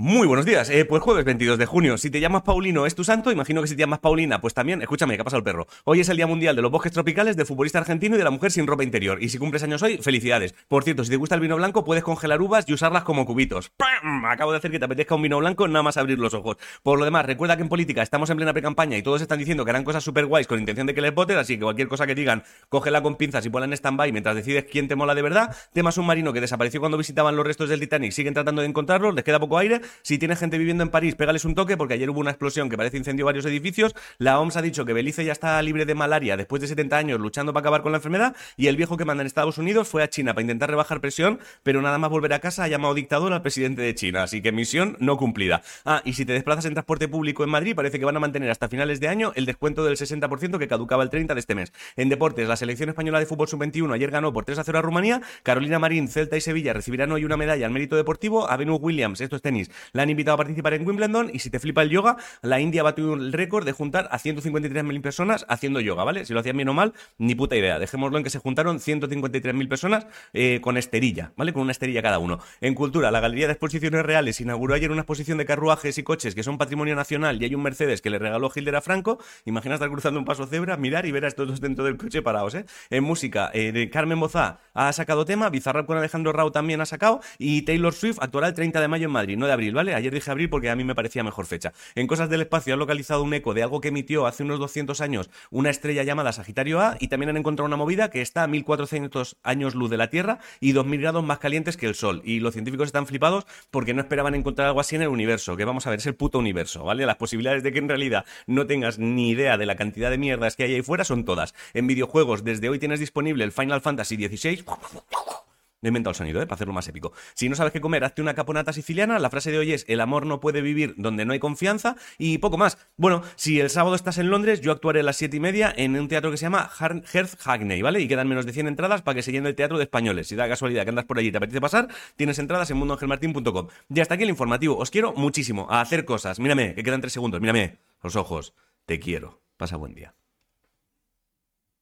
Muy buenos días. Eh, pues jueves 22 de junio. Si te llamas Paulino es tu santo, imagino que si te llamas Paulina, pues también, escúchame, ¿qué ha pasado el perro? Hoy es el Día Mundial de los Bosques Tropicales, del futbolista argentino y de la mujer sin ropa interior. Y si cumples años hoy, felicidades. Por cierto, si te gusta el vino blanco, puedes congelar uvas y usarlas como cubitos. ¡Pam! Acabo de hacer que te apetezca un vino blanco, nada más abrir los ojos. Por lo demás, recuerda que en política estamos en plena pre-campaña y todos están diciendo que harán cosas súper guays con intención de que les votes, así que cualquier cosa que digan, cógela con pinzas y ponla en stand-by mientras decides quién te mola de verdad. Tema submarino que desapareció cuando visitaban los restos del Titanic, siguen tratando de encontrarlo, les queda poco aire. Si tienes gente viviendo en París, pégales un toque porque ayer hubo una explosión que parece incendió varios edificios. La OMS ha dicho que Belice ya está libre de malaria después de 70 años luchando para acabar con la enfermedad y el viejo que manda en Estados Unidos fue a China para intentar rebajar presión, pero nada más volver a casa ha llamado dictador al presidente de China, así que misión no cumplida. Ah, y si te desplazas en transporte público en Madrid, parece que van a mantener hasta finales de año el descuento del 60% que caducaba el 30 de este mes. En deportes, la selección española de fútbol sub-21 ayer ganó por 3 a 0 a Rumanía, Carolina Marín, Celta y Sevilla recibirán hoy una medalla al mérito deportivo, a Venus Williams, esto es tenis, la han invitado a participar en Wimbledon y si te flipa el yoga, la India batió el récord de juntar a 153.000 personas haciendo yoga, ¿vale? Si lo hacían bien o mal, ni puta idea. Dejémoslo en que se juntaron 153.000 personas eh, con esterilla, ¿vale? Con una esterilla cada uno. En cultura, la Galería de Exposiciones Reales inauguró ayer una exposición de carruajes y coches que son patrimonio nacional y hay un Mercedes que le regaló Hilder a Franco. Imagina estar cruzando un paso cebra, mirar y ver a estos dos dentro del coche parados, ¿eh? En música, eh, Carmen Mozá ha sacado tema, Bizarrap con Alejandro Rao también ha sacado y Taylor Swift actuará el 30 de mayo en Madrid, no de abril, ¿vale? Ayer dije abril porque a mí me parecía mejor fecha. En cosas del espacio han localizado un eco de algo que emitió hace unos 200 años una estrella llamada Sagitario A y también han encontrado una movida que está a 1400 años luz de la Tierra y 2000 grados más calientes que el Sol. Y los científicos están flipados porque no esperaban encontrar algo así en el universo, que vamos a ver, es el puto universo, ¿vale? Las posibilidades de que en realidad no tengas ni idea de la cantidad de mierdas que hay ahí fuera son todas. En videojuegos, desde hoy tienes disponible el Final Fantasy XVI me he inventado el sonido, ¿eh? Para hacerlo más épico. Si no sabes qué comer, hazte una caponata siciliana. La frase de hoy es: el amor no puede vivir donde no hay confianza. Y poco más. Bueno, si el sábado estás en Londres, yo actuaré a las 7 y media en un teatro que se llama Hearth Hackney, ¿vale? Y quedan menos de 100 entradas para que se llene el teatro de españoles. Si da casualidad que andas por allí y te apetece pasar, tienes entradas en mundoangelmartin.com. Y hasta aquí el informativo. Os quiero muchísimo a hacer cosas. Mírame, que quedan 3 segundos. Mírame los ojos. Te quiero. Pasa buen día.